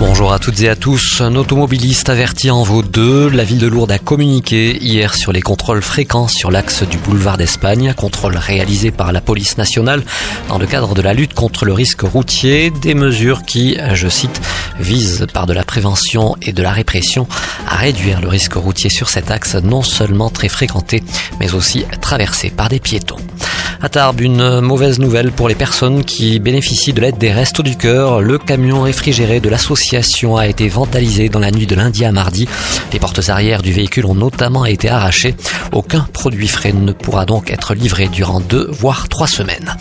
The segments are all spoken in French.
Bonjour à toutes et à tous. Un automobiliste averti en vaut deux. La ville de Lourdes a communiqué hier sur les contrôles fréquents sur l'axe du boulevard d'Espagne, contrôles réalisés par la police nationale dans le cadre de la lutte contre le risque routier, des mesures qui, je cite, visent par de la prévention et de la répression à réduire le risque routier sur cet axe non seulement très fréquenté, mais aussi traversé par des piétons. À une mauvaise nouvelle pour les personnes qui bénéficient de l'aide des Restos du Cœur. Le camion réfrigéré de l'association a été vandalisé dans la nuit de lundi à mardi. Les portes arrière du véhicule ont notamment été arrachées. Aucun produit frais ne pourra donc être livré durant deux voire trois semaines.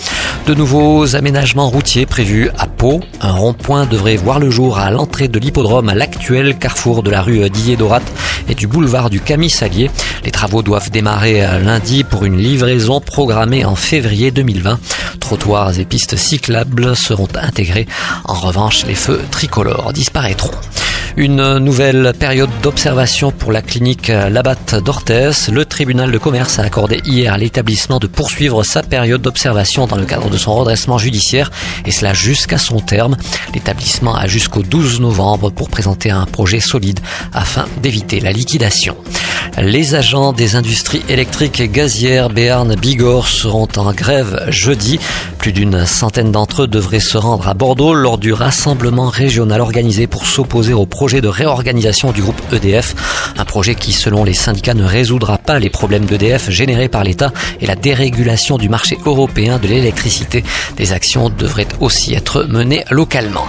De nouveaux aménagements routiers prévus à Pau. Un rond-point devrait voir le jour à l'entrée de l'hippodrome à l'actuel carrefour de la rue Dillet-Dorat et du boulevard du Camille-Salier. Les travaux doivent démarrer lundi pour une livraison programmée en février 2020. Trottoirs et pistes cyclables seront intégrés. En revanche, les feux tricolores disparaîtront. Une nouvelle période d'observation pour la clinique Labatte d'Orthez. Le tribunal de commerce a accordé hier à l'établissement de poursuivre sa période d'observation dans le cadre de son redressement judiciaire et cela jusqu'à son terme. L'établissement a jusqu'au 12 novembre pour présenter un projet solide afin d'éviter la liquidation. Les agents des industries électriques et gazières Béarn Bigorre seront en grève jeudi. Plus d'une centaine d'entre eux devraient se rendre à Bordeaux lors du rassemblement régional organisé pour s'opposer au projet de réorganisation du groupe EDF. Un projet qui, selon les syndicats, ne résoudra pas les problèmes d'EDF générés par l'État et la dérégulation du marché européen de l'électricité. Des actions devraient aussi être menées localement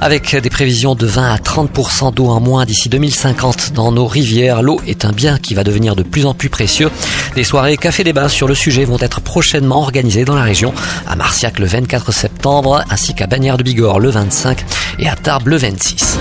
avec des prévisions de 20 à 30% d'eau en moins d'ici 2050 dans nos rivières. L'eau est un bien qui va devenir de plus en plus précieux. Des soirées café-débat sur le sujet vont être prochainement organisées dans la région, à Marciac le 24 septembre, ainsi qu'à Bagnères de Bigorre le 25 et à Tarbes le 26.